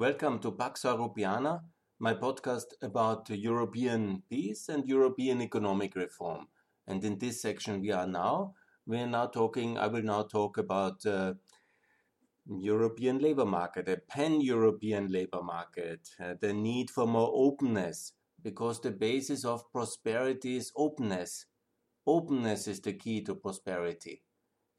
Welcome to Pax Europiana, my podcast about European peace and European economic reform. And in this section we are now, we are now talking, I will now talk about uh, European labor market, a pan-European labor market, uh, the need for more openness, because the basis of prosperity is openness. Openness is the key to prosperity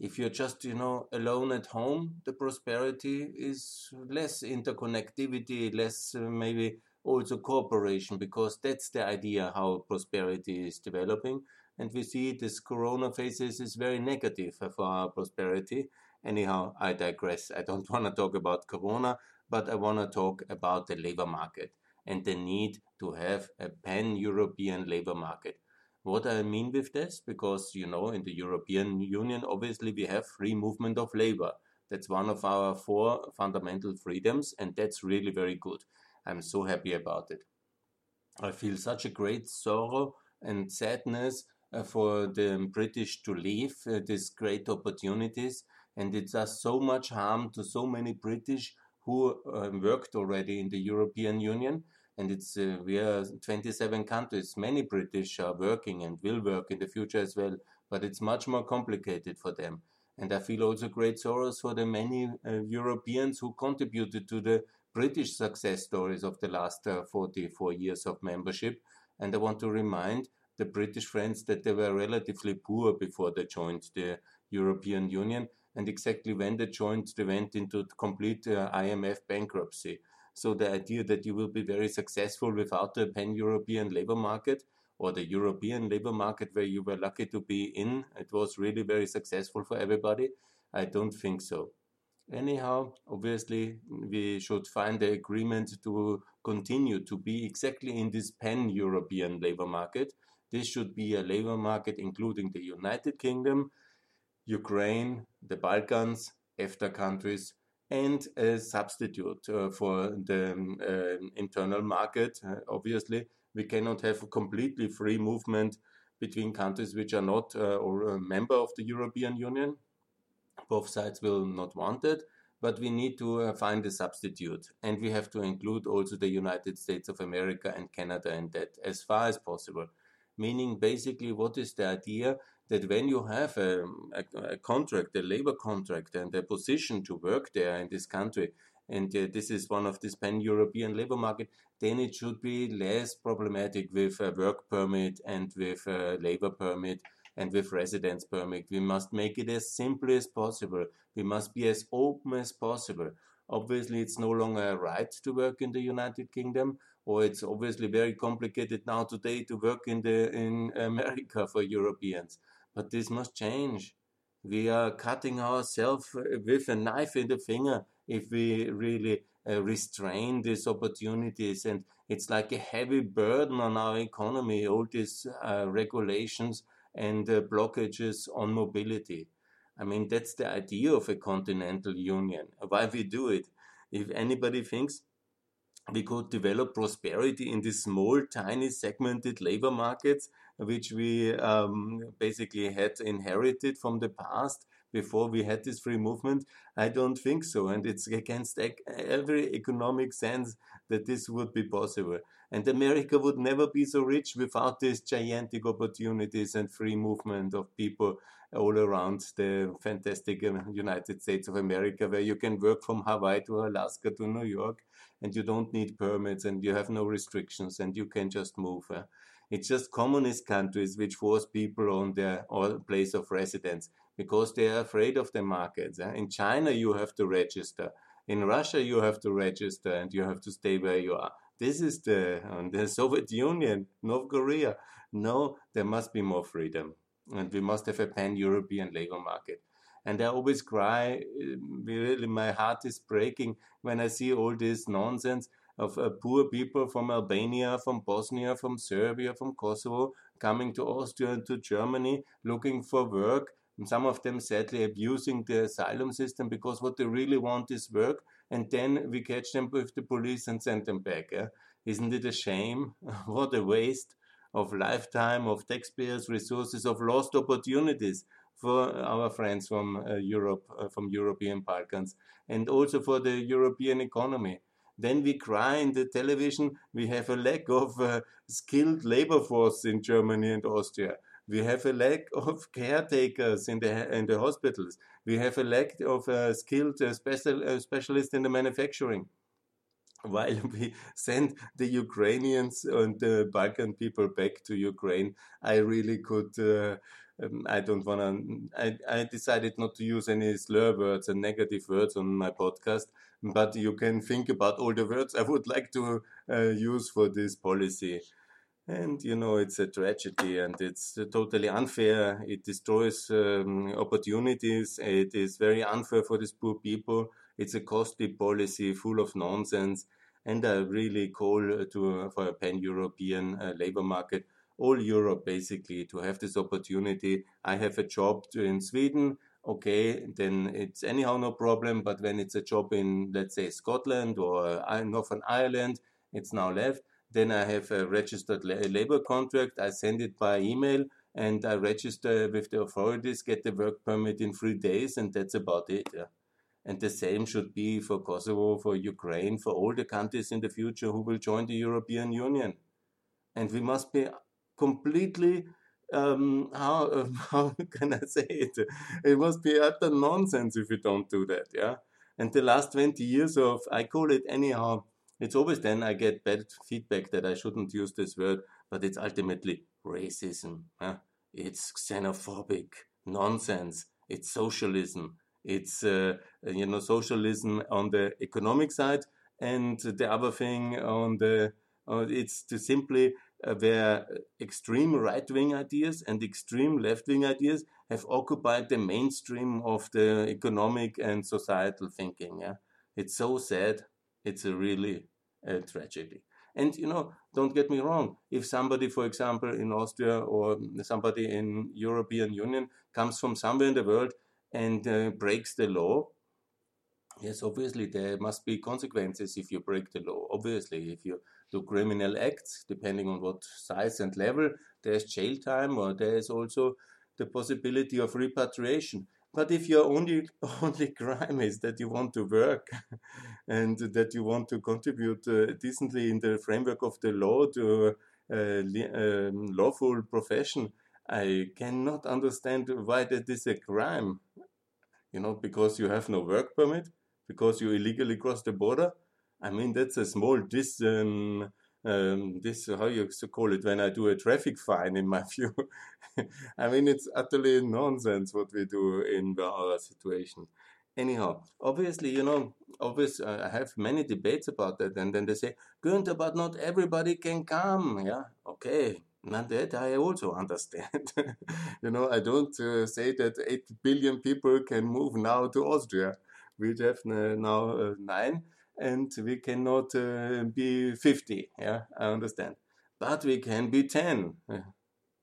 if you're just you know alone at home the prosperity is less interconnectivity less uh, maybe also cooperation because that's the idea how prosperity is developing. And we see this corona phases is very negative for our prosperity. Anyhow i digress. I don't want to talk about corona but i want to talk about the labor market and the need to have a pan european labor market what I mean with this, because you know, in the European Union, obviously we have free movement of labor. That's one of our four fundamental freedoms, and that's really very good. I'm so happy about it. I feel such a great sorrow and sadness uh, for the British to leave uh, these great opportunities, and it does so much harm to so many British who uh, worked already in the European Union and it's uh, we are 27 countries. Many British are working and will work in the future as well, but it's much more complicated for them. And I feel also great sorrows for the many uh, Europeans who contributed to the British success stories of the last uh, 44 years of membership. And I want to remind the British friends that they were relatively poor before they joined the European Union. And exactly when they joined, they went into complete uh, IMF bankruptcy. So the idea that you will be very successful without a pan-European labor market or the European labor market where you were lucky to be in, it was really very successful for everybody. I don't think so. Anyhow, obviously, we should find the agreement to continue to be exactly in this pan European labor market. This should be a labor market including the United Kingdom, Ukraine, the Balkans, EFTA countries, and a substitute uh, for the um, uh, internal market. Uh, obviously, we cannot have completely free movement between countries which are not or a member of the European Union. Both sides will not want it but we need to uh, find a substitute. And we have to include also the United States of America and Canada in that as far as possible. Meaning, basically, what is the idea? That when you have a, a, a, contract, a labor contract, and a position to work there in this country, and uh, this is one of this pan-European labor market, then it should be less problematic with a work permit and with a labor permit and with residence permit. We must make it as simple as possible. We must be as open as possible. Obviously, it's no longer a right to work in the United Kingdom, or it's obviously very complicated now today to work in the in America for Europeans. But this must change. We are cutting ourselves with a knife in the finger if we really uh, restrain these opportunities. And it's like a heavy burden on our economy, all these uh, regulations and uh, blockages on mobility. I mean, that's the idea of a continental union. Why we do it? If anybody thinks we could develop prosperity in these small, tiny, segmented labor markets, which we um, basically had inherited from the past before we had this free movement? I don't think so. And it's against every economic sense that this would be possible. And America would never be so rich without these gigantic opportunities and free movement of people all around the fantastic um, United States of America, where you can work from Hawaii to Alaska to New York, and you don't need permits and you have no restrictions and you can just move. Uh. It's just communist countries which force people on their place of residence because they are afraid of the markets. Uh. In China, you have to register. In Russia, you have to register and you have to stay where you are. This is the, um, the Soviet Union, North Korea. No, there must be more freedom and we must have a pan-European labor market. And I always cry, um, really, my heart is breaking when I see all this nonsense of uh, poor people from Albania, from Bosnia, from Serbia, from Kosovo coming to Austria and to Germany looking for work. And some of them sadly abusing the asylum system because what they really want is work. And then we catch them with the police and send them back. Isn't it a shame? what a waste of lifetime, of taxpayers' resources, of lost opportunities for our friends from uh, Europe, uh, from European Balkans, and also for the European economy. Then we cry in the television, we have a lack of uh, skilled labor force in Germany and Austria. We have a lack of caretakers in the in the hospitals. We have a lack of uh, skilled uh, special uh, specialists in the manufacturing. While we send the Ukrainians and the Balkan people back to Ukraine, I really could. Uh, um, I don't want to. I, I decided not to use any slur words and negative words on my podcast, but you can think about all the words I would like to uh, use for this policy. And you know, it's a tragedy and it's totally unfair. It destroys um, opportunities. It is very unfair for these poor people. It's a costly policy full of nonsense. And I really call to for a pan European uh, labor market all Europe basically to have this opportunity. I have a job in Sweden, okay, then it's anyhow no problem. But when it's a job in, let's say, Scotland or uh, Northern Ireland, it's now left. Then I have a registered labor contract. I send it by email and I register with the authorities, get the work permit in three days, and that's about it. Yeah. And the same should be for Kosovo, for Ukraine, for all the countries in the future who will join the European Union. And we must be completely um, how how can I say it? It must be utter nonsense if you don't do that, yeah. And the last twenty years of I call it anyhow. It's always then I get bad feedback that I shouldn't use this word, but it's ultimately racism. Yeah? It's xenophobic nonsense. It's socialism. It's uh, you know socialism on the economic side, and the other thing on the uh, it's to simply uh, where extreme right wing ideas and extreme left wing ideas have occupied the mainstream of the economic and societal thinking. Yeah, it's so sad. It's a really a tragedy. And you know, don't get me wrong. If somebody, for example, in Austria or somebody in European Union comes from somewhere in the world and uh, breaks the law, yes, obviously there must be consequences if you break the law. Obviously, if you do criminal acts, depending on what size and level. There's jail time or there's also the possibility of repatriation. But if your only only crime is that you want to work and that you want to contribute uh, decently in the framework of the law to uh, um, lawful profession, I cannot understand why that is a crime. You know, because you have no work permit, because you illegally cross the border, I mean, that's a small this um, um, this how you call it when I do a traffic fine. In my view, I mean, it's utterly nonsense what we do in our situation. Anyhow, obviously, you know, obviously, uh, I have many debates about that, and then they say, Günther, but not everybody can come. Yeah, okay, not that I also understand. you know, I don't uh, say that 8 billion people can move now to Austria. We have now uh, nine and we cannot uh, be 50. Yeah, I understand. But we can be 10.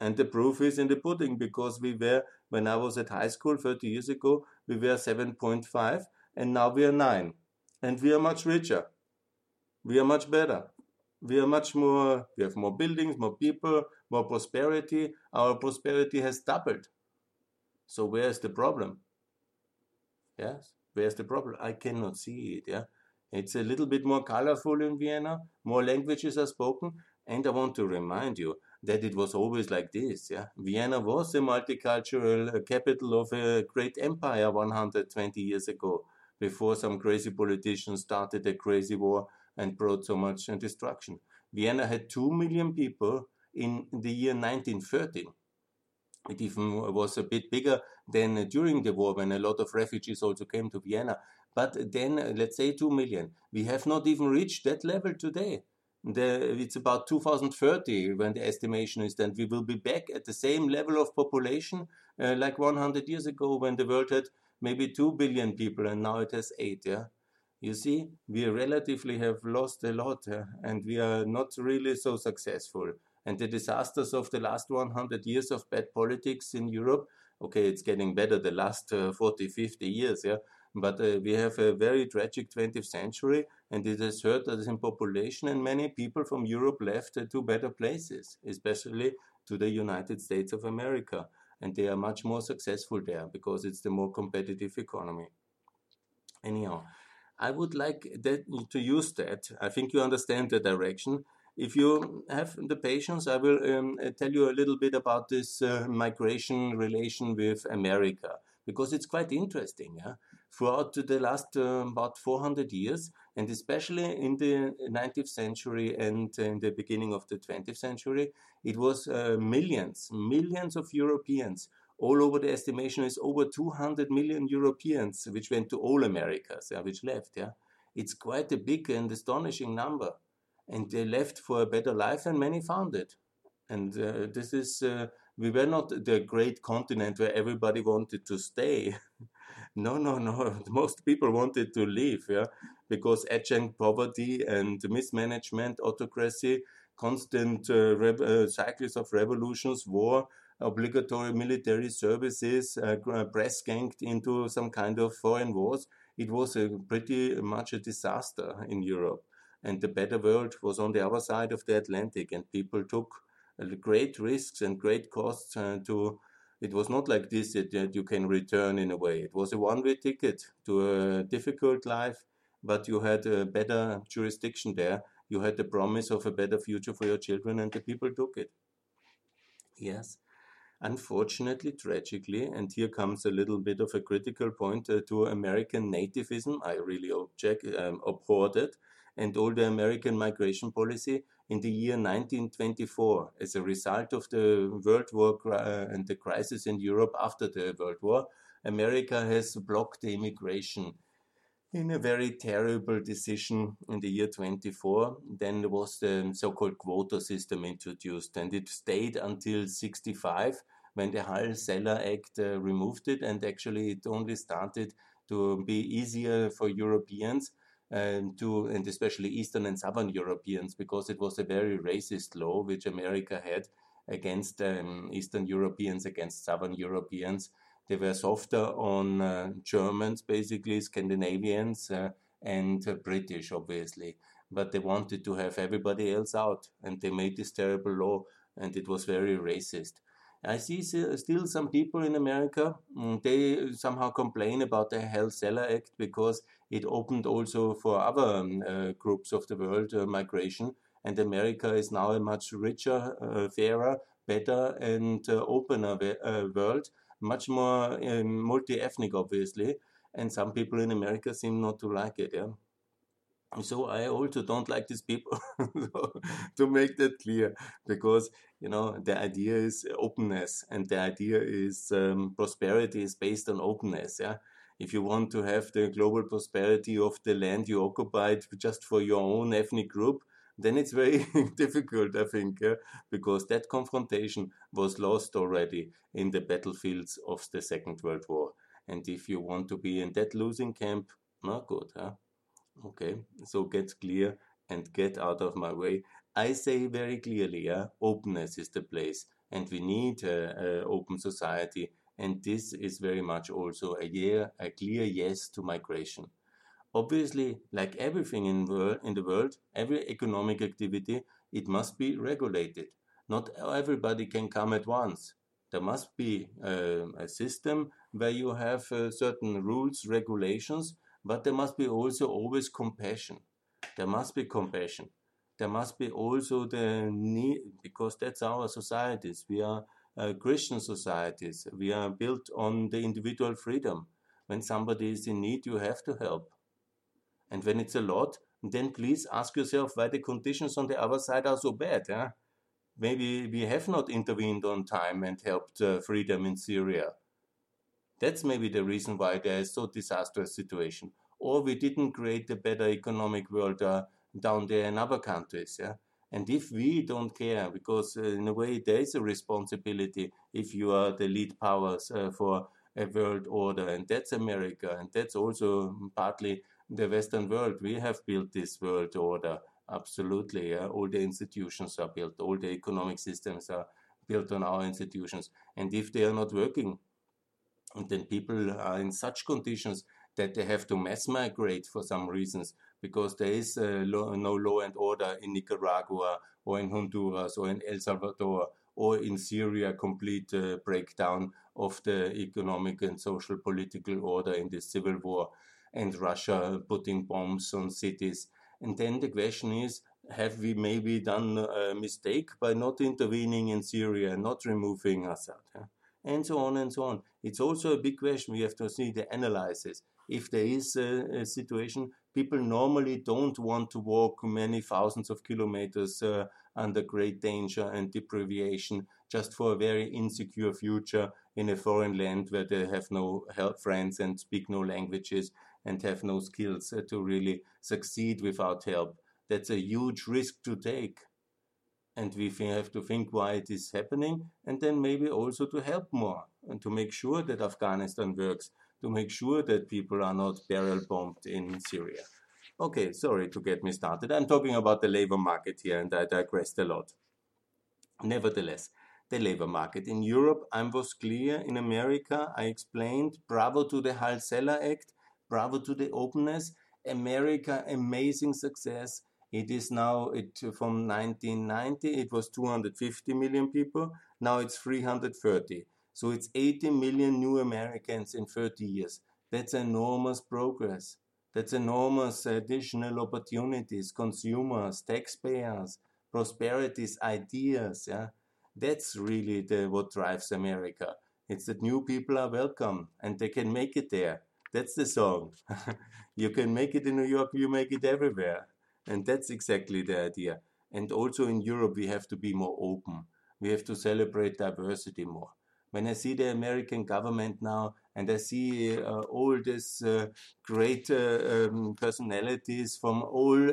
And the proof is in the pudding because we were, when I was at high school 30 years ago, we were 7.5 and now we are 9. And we are much richer. We are much better. We are much more, we have more buildings, more people, more prosperity. Our prosperity has doubled. So where's the problem? Yes, where's the problem? I cannot see it. Yeah, it's a little bit more colorful in Vienna, more languages are spoken, and I want to remind you that it was always like this. Yeah, Vienna was a multicultural uh, capital of a great empire 120 years ago, before some crazy politicians started a crazy war and brought so much destruction. Vienna had 2 million people in the year 1913. It even was a bit bigger than during the war when a lot of refugees also came to Vienna. But then, uh, let's say 2 million. We have not even reached that level today. The, it's about 2030 when the estimation is that we will be back at the same level of population uh, like 100 years ago when the world had maybe 2 billion people and now it has 8 yeah you see we relatively have lost a lot uh, and we are not really so successful and the disasters of the last 100 years of bad politics in europe okay it's getting better the last uh, 40 50 years yeah but uh, we have a very tragic 20th century, and it has hurt us in population, and many people from Europe left uh, to better places, especially to the United States of America. And they are much more successful there because it's the more competitive economy. Anyhow, I would like that to use that. I think you understand the direction. If you have the patience, I will um, tell you a little bit about this uh, migration relation with America because it's quite interesting. Yeah? Throughout the last uh, about 400 years, and especially in the 19th century and in the beginning of the 20th century, it was uh, millions, millions of Europeans all over the estimation is over 200 million Europeans, which went to all Americas, yeah, which left. Yeah, it's quite a big and astonishing number, and they left for a better life, and many found it. And uh, this is uh, we were not the great continent where everybody wanted to stay. no, no, no. Most people wanted to leave, yeah, because adjunct poverty and mismanagement, autocracy, constant uh, uh cycles of revolutions, war obligatory military services, uh, uh, press ganged into some kind of foreign wars. It was a pretty much a disaster in Europe. And the better world was on the other side of the Atlantic, and people took great risks and great costs uh, to. It was not like this that, that you can return in a way. It was a one way ticket to a difficult life, but you had a better jurisdiction there. You had the promise of a better future for your children, and the people took it. Yes. Unfortunately, tragically, and here comes a little bit of a critical point uh, to American nativism, I really object, um, abhorred it, and all the American migration policy in the year 1924 as a result of the World War uh, and the crisis in Europe after the World War. America has blocked the immigration in a very terrible decision in the year 24. Then was the so called quota system introduced, and it stayed until 65 when the Hart-Celler Act uh, removed it, and actually it only started to be easier for Europeans. Um, to and especially Eastern and Southern Europeans, because it was a very racist law which America had against um, Eastern Europeans, against Southern Europeans, they were softer on uh, Germans, basically Scandinavians, uh, and uh, British, obviously. But they wanted to have everybody else out, and they made this terrible law, and it was very racist. I see still some people in America, mm, they somehow complain about the Hart-Celler Act because it opened also for other um, uh, groups of the world uh, migration. And America is now a much richer, uh, fairer, better, and opener world much more um, multi-ethnic, obviously, and some people in America seem not to like it. Yeah. So I also don't like these people to make that clear, because you know the idea is openness, and the idea is um, prosperity is based on openness. Yeah, if you want to have the global prosperity of the land you occupied just for your own ethnic group, then it's very difficult, I think, yeah? because that confrontation was lost already in the battlefields of the Second World War. And if you want to be in that losing camp, not good, huh? Okay, so get clear and get out of my way. I say very clearly, yeah, openness is the place, and we need an open society. And this is very much also a, year, a clear yes to migration. Obviously, like everything in, in the world, every economic activity, it must be regulated. Not everybody can come at once. There must be uh, a system where you have uh, certain rules, regulations, but there must be also always compassion. There must be compassion. There must be also the need, because that's our societies. We are uh, Christian societies. We are built on the individual freedom. When somebody is in need, you have to help. And when it's a lot, then please ask yourself why the conditions on the other side are so bad. Yeah? Maybe we have not intervened on time and helped uh, freedom in Syria. That's maybe the reason why there is so disastrous situation. Or we didn't create a better economic world uh, down there in other countries. Yeah? And if we don't care, because uh, in a way there is a responsibility if you are the lead powers uh, for a world order, and that's America, and that's also partly the Western world, we have built this world order. Absolutely. Yeah? All the institutions are built, all the economic systems are built on our institutions. And if they are not working, then people are in such conditions that they have to mass migrate for some reasons because there is uh, law, no law and order in Nicaragua or in Honduras or in El Salvador or in Syria, complete uh, breakdown of the economic and social political order in the civil war and Russia putting bombs on cities. And then the question is, have we maybe done a mistake by not intervening in Syria, and not removing Assad? Yeah? And so on and so on. It's also a big question. We have to see the analysis. If there is a, a situation, people normally don't want to walk many thousands of kilometers uh, under great danger and deprivation just for a very insecure future in a foreign land where they have no help friends and speak no languages and have no skills uh, to really succeed without help. That's a huge risk to take. And we have to think why it is happening and then maybe also to help more and to make sure that Afghanistan works, to make sure that people are not barrel bombed in Syria. Okay, sorry to get me started. I'm talking about the labor market here and I digressed a lot. Nevertheless, the labor market. In Europe, I was clear. In America, I explained bravo to the Hart-Celler Act, bravo to the openness. America, amazing success. It is now it from 1990 it was 250 million people. Now it's 330. So it's 80 million new Americans in 30 years. That's enormous progress. That's enormous additional opportunities, consumers, taxpayers, prosperities, ideas. Yeah, that's really the what drives America. It's that new people are welcome and they can make it there. That's the song. you can make it in New York, you make it everywhere. And that's exactly the idea. And also in Europe, we have to be more open. We have to celebrate diversity more. When I see the American government now and I see uh, all these uh, great uh, um, personalities from all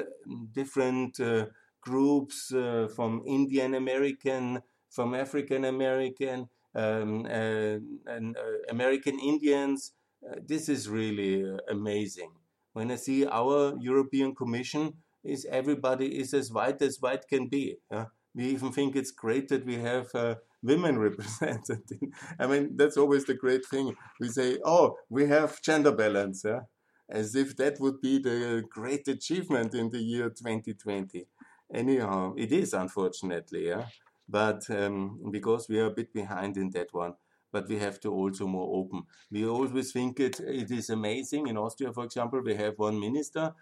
different uh, groups, uh, from Indian American, from African American, um, and American Indians. this is really amazing. When I see our European Commission, is everybody is as white as white can be. we even think it's great that we have women represented. I mean, that's always the great thing. We say, oh, we have gender balance, yeah? as if that would be the great achievement in the year 2020. Anyhow, it is unfortunately, yeah. But um, because we are a bit behind in that one, but we have to also more open. We always think it, it is amazing. In Austria, for example, we have one minister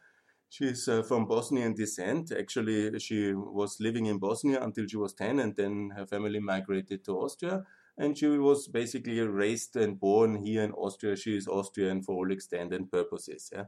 She's uh, from Bosnian descent. Actually, she was living in Bosnia until she was 10, and then her family migrated to Austria. And she was basically raised and born here in Austria. She is Austrian for all extent and purposes. Yeah?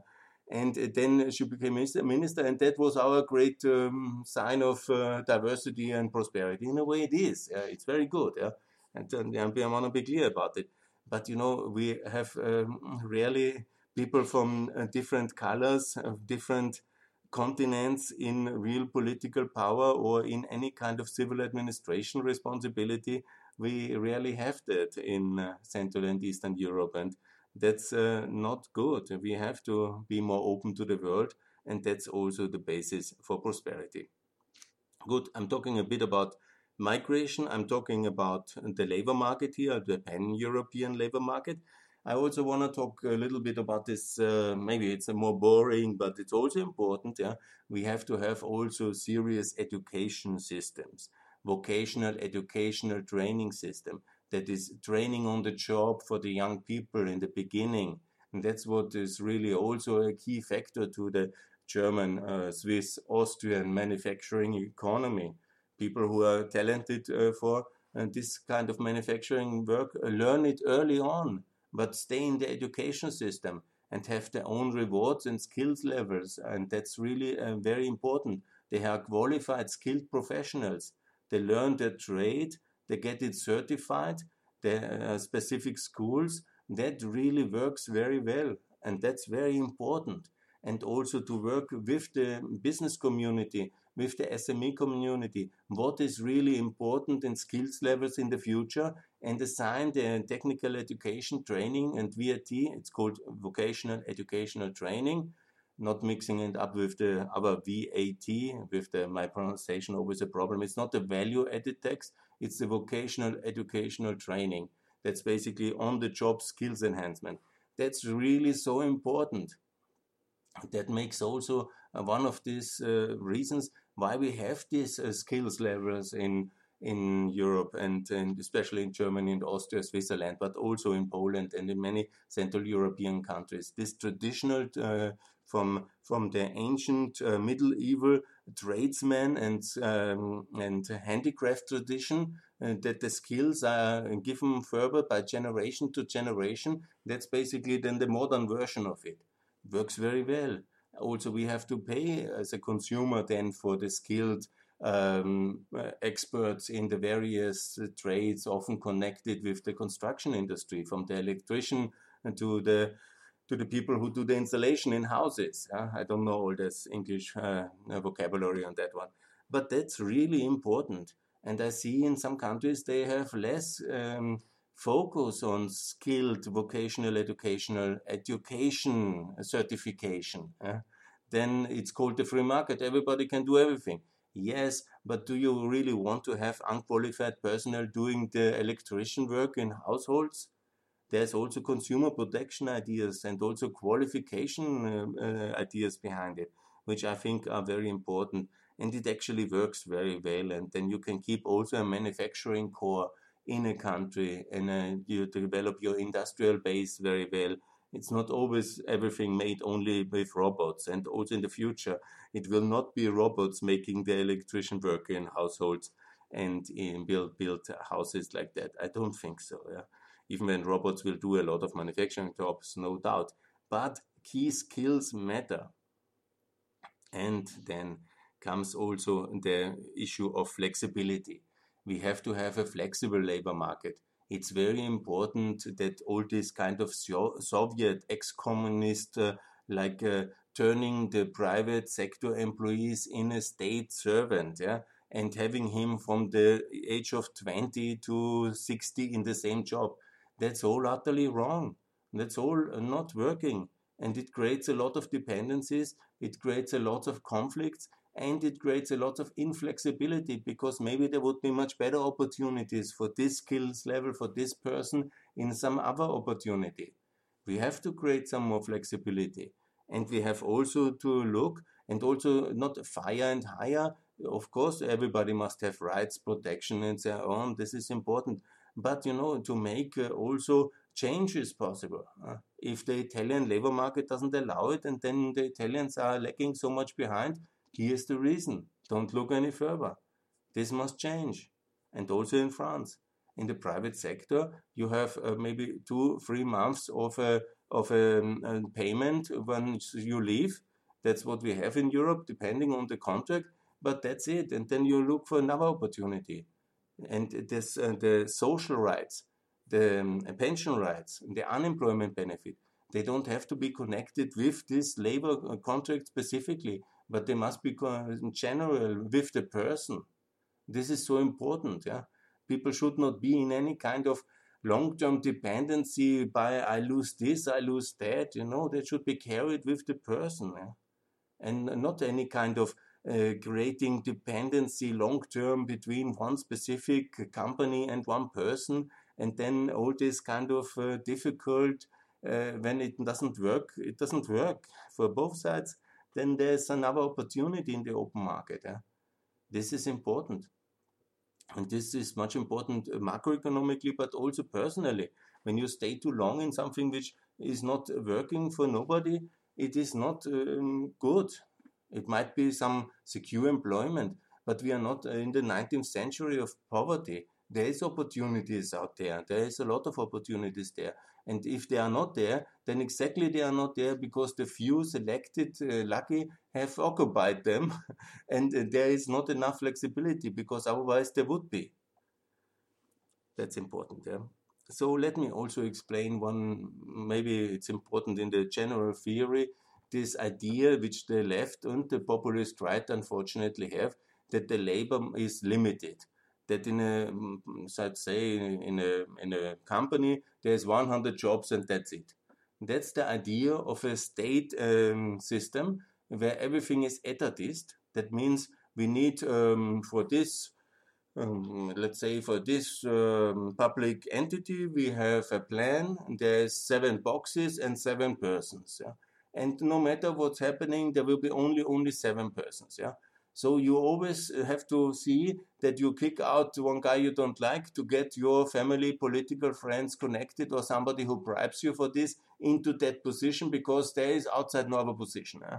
And then she became minister, and that was our great um, sign of uh, diversity and prosperity. In a way, it is. Yeah? It's very good. Yeah? And, and I want to be clear about it. But you know, we have um, rarely people from uh, different colors, of different continents in real political power or in any kind of civil administration responsibility. We rarely have that in uh, Central and Eastern Europe, and that's uh, not good. We have to be more open to the world, and that's also the basis for prosperity. Good, I'm talking a bit about migration, I'm talking about the labor market here, the pan European labor market. I also want to talk a little bit about this. Uh, maybe it's a more boring, but it's also important. Yeah, we have to have also serious education systems, vocational educational training system that is training on the job for the young people in the beginning, and that's what is really also a key factor to the German, uh, Swiss, Austrian manufacturing economy. People who are talented uh, for uh, this kind of manufacturing work learn it early on but stay in the education system and have their own rewards and skills levels. And that's really uh, very important. They are qualified, skilled professionals. They learn their trade, they get it certified, the uh, specific schools. That really works very well. And that's very important. And also to work with the business community, with the SME community, what is really important in skills levels in the future, and assign the technical education training and VAT. It's called vocational educational training, not mixing it up with the other VAT, with the my pronunciation always a problem. It's not the value added tax, it's the vocational educational training. That's basically on the job skills enhancement. That's really so important. That makes also uh, one of these uh, reasons why we have these uh, skills levels in in Europe and, and especially in Germany and Austria, Switzerland, but also in Poland and in many Central European countries. This traditional uh, from from the ancient uh, medieval tradesman and um, and handicraft tradition uh, that the skills are given further by generation to generation. That's basically then the modern version of it. Works very well. Also, we have to pay as a consumer then for the skilled um, uh, experts in the various uh, trades, often connected with the construction industry, from the electrician to the to the people who do the installation in houses. Uh, I don't know all this English uh, vocabulary on that one, but that's really important. And I see in some countries they have less um, focus on skilled vocational educational education certification. Uh, then it's called the free market. Everybody can do everything. Yes, but do you really want to have unqualified personnel doing the electrician work in households? There's also consumer protection ideas and also qualification uh, uh, ideas behind it, which I think are very important. And it actually works very well. And then you can keep also a manufacturing core in a country and uh, you develop your industrial base very well it's not always everything made only with robots. And also in the future, it will not be robots making the electrician work in households and in build build houses like that. I don't think so. Yeah? Even when robots will do a lot of manufacturing jobs, no doubt. But key skills matter. And then comes also the issue of flexibility. We have to have a flexible labor market it's very important that all this kind of Soviet ex-communist uh, like uh, turning the private sector employees in a state servant, yeah, and having him from the age of 20 to 60 in the same job. That's all utterly wrong. That's all not working. And it creates a lot of dependencies, it creates a lot of conflicts, and it creates a lot of inflexibility because maybe there would be much better opportunities for this skills level for this person in some other opportunity. We have to create some more flexibility. And we have also to look and also not fire and hire. Of course, everybody must have rights, protection, and so on. This is important. But, you know, to make uh, also changes possible. Uh, if the Italian labor market doesn't allow it and then the Italians are lagging so much behind, Here's the reason. Don't look any further. This must change. And also in France. In the private sector, you have uh, maybe two, three months of a, of a, um, a payment when you leave. That's what we have in Europe, depending on the contract. But that's it. And then you look for another opportunity. And this, uh, the social rights, the um, pension rights, the unemployment benefit, they don't have to be connected with this labor uh, contract specifically but they must be in general with the person. This is so important. Yeah, people should not be in any kind of long-term dependency by I lose this, I lose that. You know, they should be carried with the person, yeah? and not any kind of uh, creating dependency long-term between one specific company and one person, and then all this kind of uh, difficult. Uh, when it doesn't work, it doesn't work for both sides then there's another opportunity in the open market. This is important. And this is much important uh, macroeconomically, but also personally. When you stay too long in something which is not working for nobody, it is not um, good. It might be some secure employment, but we are not uh, in the 19th century of poverty. There is opportunities out there. There is a lot of opportunities there. And if they are not there, then exactly they are not there because the few selected uh, lucky have occupied them. and uh, there is not enough flexibility because otherwise there would be. That's important. Yeah. So let me also explain one, maybe it's important in the general theory, this idea which the left and the populist right unfortunately have that the labor is limited that in a, let's say, in a, in a company, there's 100 jobs and that's it. That's the idea of a state um, system where everything is etatist. That means we need um, for this, um, let's say for this um, public entity, we have a plan. There's seven boxes and seven persons. Yeah? And no matter what's happening, there will be only only seven persons. Yeah. So you always uh, have to see that you kick out one guy you don't like to get your family, political friends connected or somebody who bribes you for this into that position because there is outside no other position. Eh?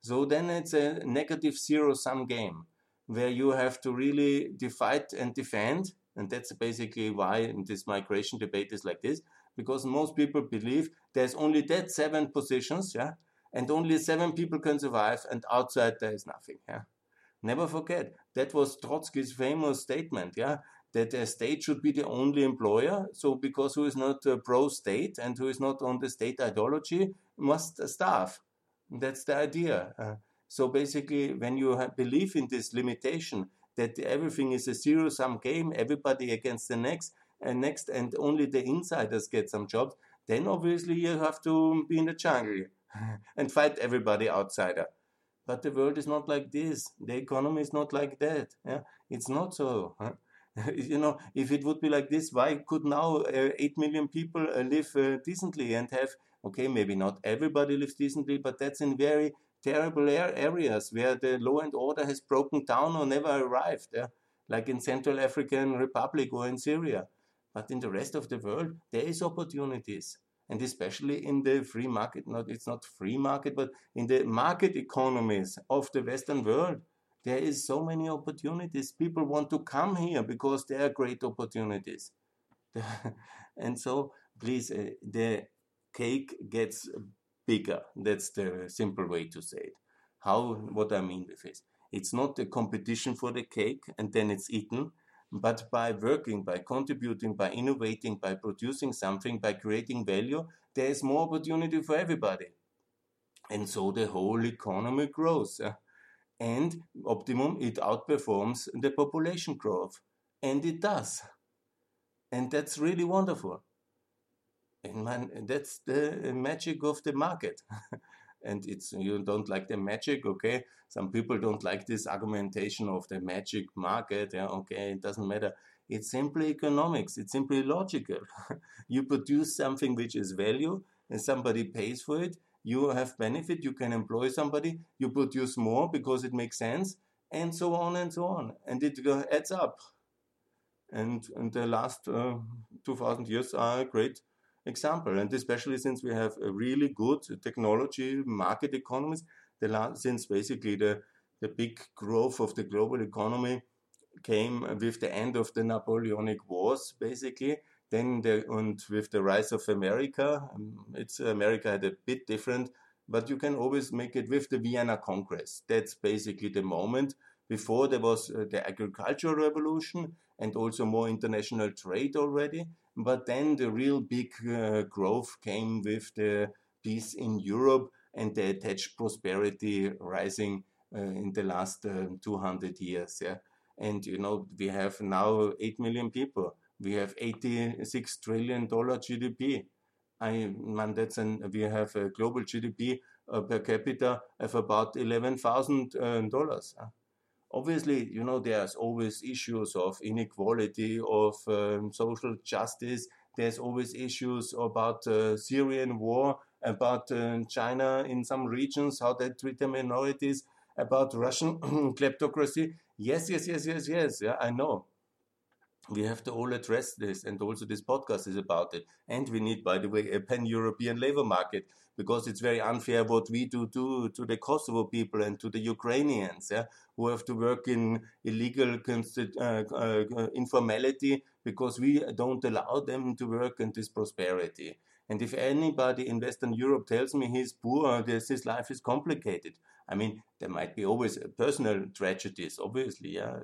So then it's a negative zero sum game where you have to really fight and defend. And that's basically why this migration debate is like this, because most people believe there's only that seven positions, yeah, and only seven people can survive, and outside there is nothing, yeah. Never forget, that was Trotsky's famous statement, yeah, that a state should be the only employer. So, because who is not pro state and who is not on the state ideology must starve. That's the idea. Uh, so, basically, when you believe in this limitation that everything is a zero sum game, everybody against the next, and next, and only the insiders get some jobs, then obviously you have to be in the jungle and fight everybody outsider. But the world is not like this. The economy is not like that. Yeah? It's not so. Huh? you know, if it would be like this, why could now uh, 8 million people uh, live uh, decently and have, okay, maybe not everybody lives decently, but that's in very terrible areas where the law and order has broken down or never arrived, yeah? like in Central African Republic or in Syria. But in the rest of the world, there is opportunities and especially in the free market, not it's not free market, but in the market economies of the Western world, there is so many opportunities. People want to come here because there are great opportunities. and so, please, uh, the cake gets bigger. That's the simple way to say it. How? What I mean with this? It's not a competition for the cake and then it's eaten but by working, by contributing, by innovating, by producing something, by creating value, there is more opportunity for everybody. And so the whole economy grows. And optimum, it outperforms the population growth. And it does. And that's really wonderful. And man, that's the magic of the market. and it's you don't like the magic okay? Some people don't like this argumentation of the magic market yeah okay it doesn't matter. It's simply economics it's simply logical. You produce something which is value and somebody pays for it you have benefit you can employ somebody you produce more because it makes sense and so on and so on and it adds up. And, and the last uh, 2000 years are great example. And especially since we have a really good technology market economies, the last, since basically the, the big growth of the global economy came with the end of the Napoleonic Wars, basically. Then the, and with the rise of America, um, it's America had a bit different, but you can always make it with the Vienna Congress. That's basically the moment. Before there was uh, the agricultural revolution and also more international trade already. But then the real big uh, growth came with the peace in Europe and the attached prosperity rising uh, in the last uh, 200 years. Yeah. And you know, we have now 8 million people. We have 86 trillion dollar GDP. I man, that's an we have a global GDP uh, per capita of about eleven thousand uh, dollars obviously, you know, there's always issues of inequality, of um, social justice. There's always issues about uh, Syrian war, about uh, China in some regions, how they treat the minorities, about Russian kleptocracy. Yes, yes, yes, yes, yes. Yeah, I know. We have to all address this, and also this podcast is about it. And we need, by the way, a pan European labor market because it's very unfair what we do to, to the Kosovo people and to the Ukrainians yeah, who have to work in illegal uh, uh, informality because we don't allow them to work in this prosperity. And if anybody in Western Europe tells me he's poor, this, his life is complicated. I mean, there might be always personal tragedies, obviously, yeah.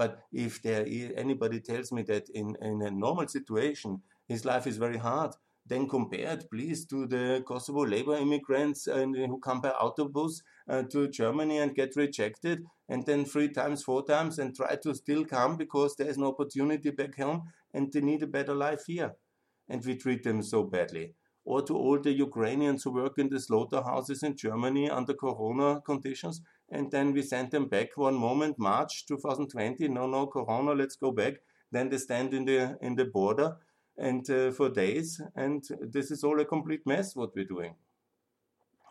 But if there is, anybody tells me that in, in a normal situation, his life is very hard, then compared, please, to the Kosovo labor immigrants uh, who come by autobus uh, to Germany and get rejected, and then three times, four times, and try to still come because there is no opportunity back home and they need a better life here. And we treat them so badly. Or to all the Ukrainians who work in the slaughterhouses in Germany under corona conditions, and then we send them back one moment, March 2020, no, no, corona, let's go back. Then they stand in the in the border and uh, for days. And this is all a complete mess what we're doing.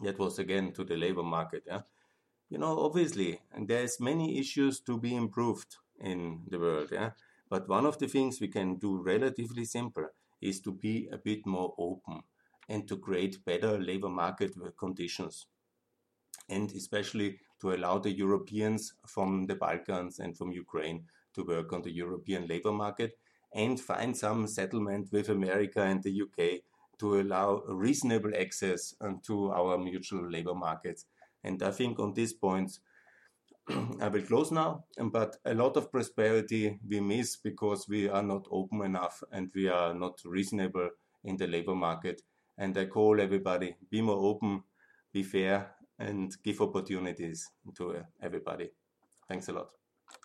That was again to the labor market. Yeah? you know, obviously, there's many issues to be improved in the world. Yeah, but one of the things we can do relatively simple is to be a bit more open and to create better labor market conditions, and especially to allow the Europeans from the Balkans and from Ukraine to work on the European labor market and find some settlement with America and the UK to allow reasonable access to our mutual labor markets. And I think on these points, I will close now, but a lot of prosperity we miss because we are not open enough and we are not reasonable in the labor market. And I call everybody be more open, be fair, and give opportunities to everybody. Thanks a lot.